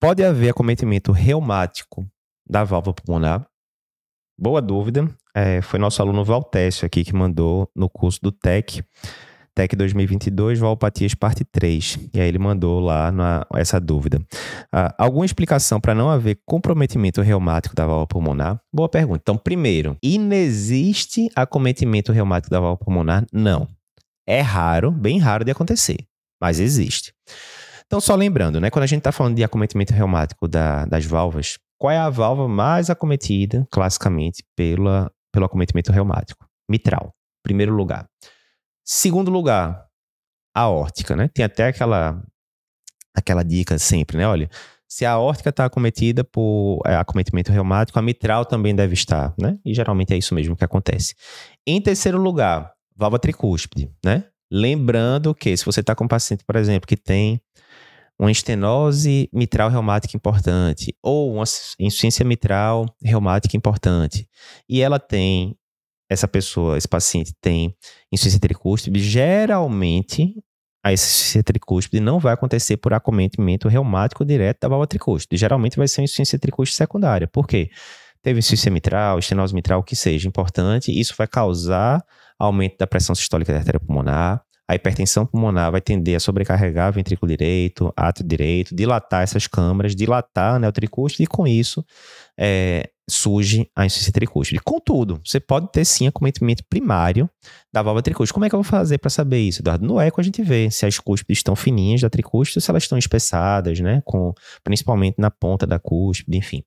Pode haver acometimento reumático da válvula pulmonar? Boa dúvida. É, foi nosso aluno Valtécio aqui que mandou no curso do TEC, TEC 2022, Valpatias parte 3. E aí ele mandou lá na, essa dúvida. Ah, alguma explicação para não haver comprometimento reumático da válvula pulmonar? Boa pergunta. Então, primeiro, inexiste acometimento reumático da válvula pulmonar? Não. É raro, bem raro de acontecer, mas existe. Então, só lembrando, né, quando a gente está falando de acometimento reumático da, das válvulas, qual é a válvula mais acometida, classicamente, pela, pelo acometimento reumático? Mitral, primeiro lugar. Segundo lugar, aórtica, né? Tem até aquela, aquela dica sempre, né? Olha, se a aórtica está acometida por é, acometimento reumático, a mitral também deve estar, né? E geralmente é isso mesmo que acontece. Em terceiro lugar, válvula tricúspide, né? Lembrando que se você está com um paciente, por exemplo, que tem uma estenose mitral reumática importante ou uma insuficiência mitral reumática importante e ela tem essa pessoa, esse paciente tem insuficiência tricúspide, geralmente a insuficiência tricúspide não vai acontecer por acometimento reumático direto da válvula tricúspide. Geralmente vai ser uma insuficiência tricúspide secundária. Por quê? Teve insuficiência mitral, estenose mitral, o que seja importante, isso vai causar aumento da pressão sistólica da artéria pulmonar, a hipertensão pulmonar vai tender a sobrecarregar o ventrículo direito, átrio direito, dilatar essas câmaras, dilatar a neotricúspide e com isso é, surge a insuficiência tricúspide. Contudo, você pode ter sim acometimento primário da válvula tricúspide. Como é que eu vou fazer para saber isso, Eduardo? No eco a gente vê se as cúspides estão fininhas da tricúspide, se elas estão espessadas, né, com, principalmente na ponta da cúspide, enfim.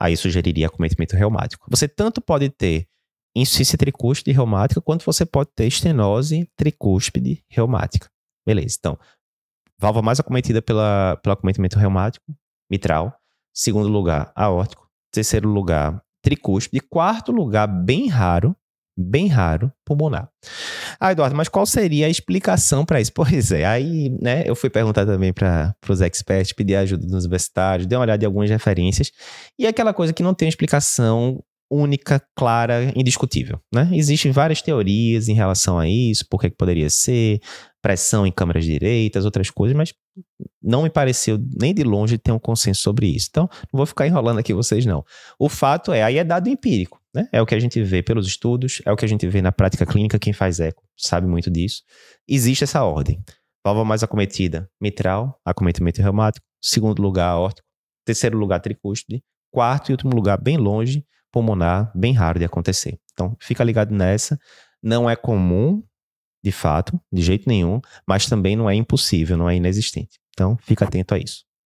Aí sugeriria acometimento reumático. Você tanto pode ter insuficiência tricúspide reumática, quanto você pode ter estenose tricúspide reumática. Beleza, então, válvula mais acometida pela, pelo acometimento reumático, mitral. Segundo lugar, aórtico. Terceiro lugar, tricúspide. Quarto lugar, bem raro, bem raro, pulmonar. Ah, Eduardo, mas qual seria a explicação para isso? Pois é, aí, né, eu fui perguntar também para os experts, pedir ajuda dos universitários, dei uma olhada em algumas referências, e aquela coisa que não tem explicação única, clara, indiscutível. Né? Existem várias teorias em relação a isso, por que poderia ser, pressão em câmeras direitas, outras coisas, mas não me pareceu nem de longe ter um consenso sobre isso. Então, não vou ficar enrolando aqui vocês, não. O fato é, aí é dado empírico, né? É o que a gente vê pelos estudos, é o que a gente vê na prática clínica, quem faz eco sabe muito disso. Existe essa ordem. Válvula mais acometida, mitral, acometimento reumático. Segundo lugar, aórtico. Terceiro lugar, tricúspide. Quarto e último lugar, bem longe, pulmonar bem raro de acontecer. Então, fica ligado nessa. Não é comum, de fato, de jeito nenhum, mas também não é impossível, não é inexistente. Então, fica atento a isso.